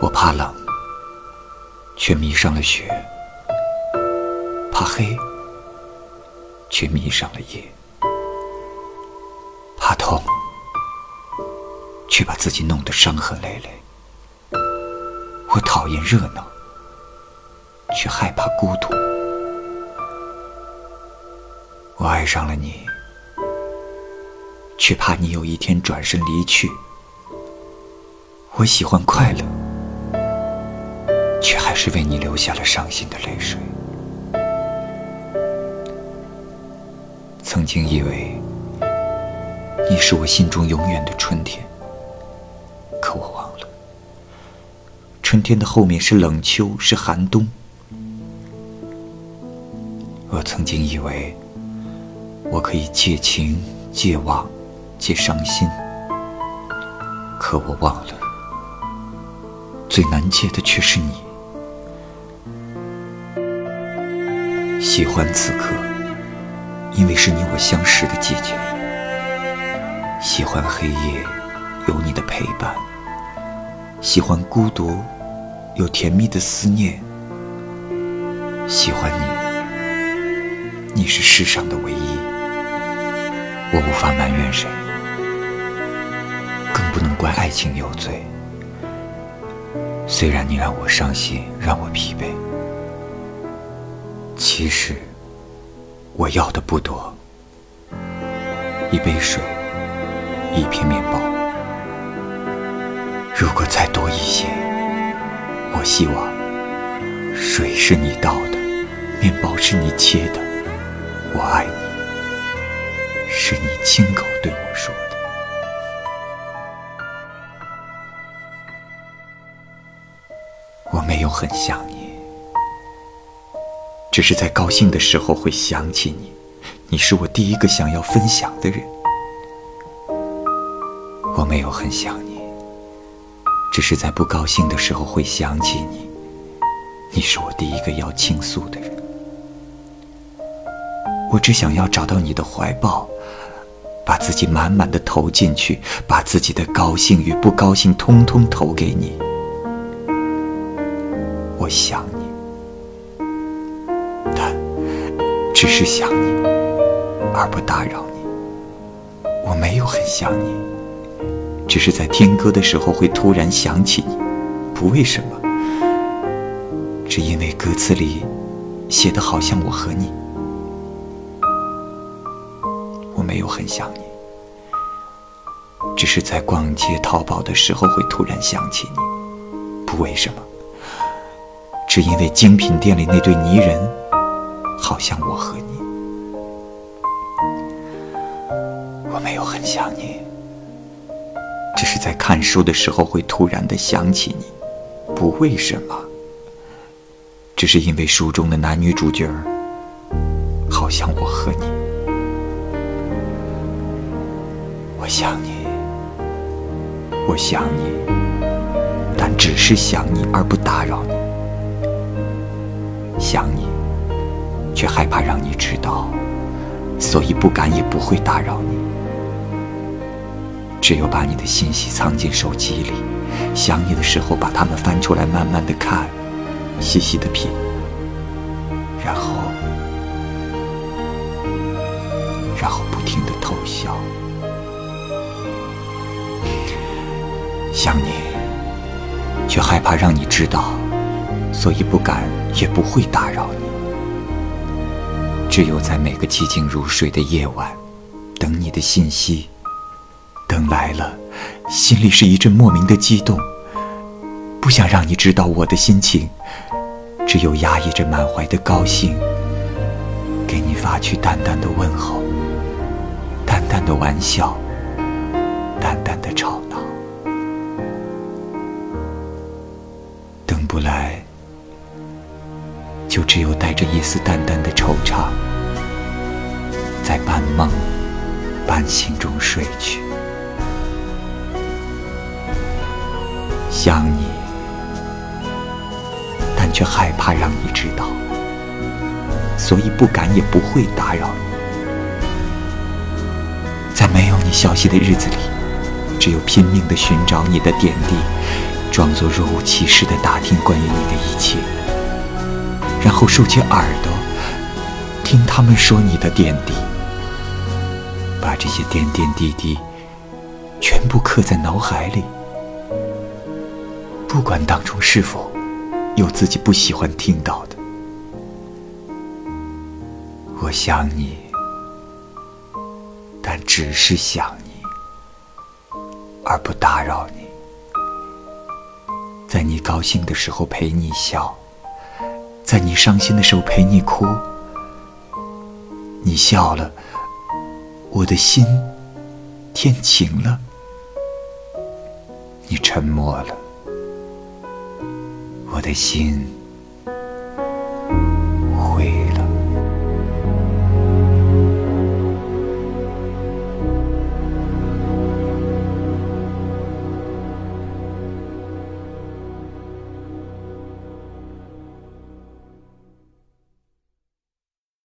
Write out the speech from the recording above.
我怕冷，却迷上了雪；怕黑，却迷上了夜；怕痛，却把自己弄得伤痕累累。我讨厌热闹，却害怕孤独。我爱上了你，却怕你有一天转身离去。我喜欢快乐，却还是为你流下了伤心的泪水。曾经以为你是我心中永远的春天，可我忘了，春天的后面是冷秋，是寒冬。我曾经以为我可以借情、借忘、借伤心，可我忘了。最难戒的却是你。喜欢此刻，因为是你我相识的季节；喜欢黑夜，有你的陪伴；喜欢孤独，有甜蜜的思念；喜欢你，你是世上的唯一。我无法埋怨谁，更不能怪爱情有罪。虽然你让我伤心，让我疲惫，其实我要的不多，一杯水，一片面包。如果再多一些，我希望水是你倒的，面包是你切的，我爱你，是你亲口对我说的。我没有很想你，只是在高兴的时候会想起你。你是我第一个想要分享的人。我没有很想你，只是在不高兴的时候会想起你。你是我第一个要倾诉的人。我只想要找到你的怀抱，把自己满满的投进去，把自己的高兴与不高兴通通投给你。我想只是想你，而不打扰你。我没有很想你，只是在听歌的时候会突然想起你，不为什么，只因为歌词里写的好像我和你。我没有很想你，只是在逛街淘宝的时候会突然想起你，不为什么。只因为精品店里那对泥人，好像我和你。我没有很想你，只是在看书的时候会突然的想起你，不为什么。只是因为书中的男女主角，好像我和你。我想你，我想你，但只是想你而不打扰你。想你，却害怕让你知道，所以不敢也不会打扰你。只有把你的信息藏进手机里，想你的时候把它们翻出来，慢慢的看，细细的品，然后，然后不停的偷笑。想你，却害怕让你知道。所以不敢，也不会打扰你。只有在每个寂静如水的夜晚，等你的信息，等来了，心里是一阵莫名的激动。不想让你知道我的心情，只有压抑着满怀的高兴，给你发去淡淡的问候，淡淡的玩笑，淡淡的吵闹。等不来。就只有带着一丝淡淡的惆怅，在半梦半醒中睡去。想你，但却害怕让你知道，所以不敢也不会打扰你。在没有你消息的日子里，只有拼命的寻找你的点滴，装作若无其事的打听关于你的一切，然后竖起耳朵听他们说你的点滴，把这些点点滴滴全部刻在脑海里，不管当中是否有自己不喜欢听到的。我想你，但只是想你，而不打扰你。在你高兴的时候陪你笑，在你伤心的时候陪你哭。你笑了，我的心天晴了；你沉默了，我的心。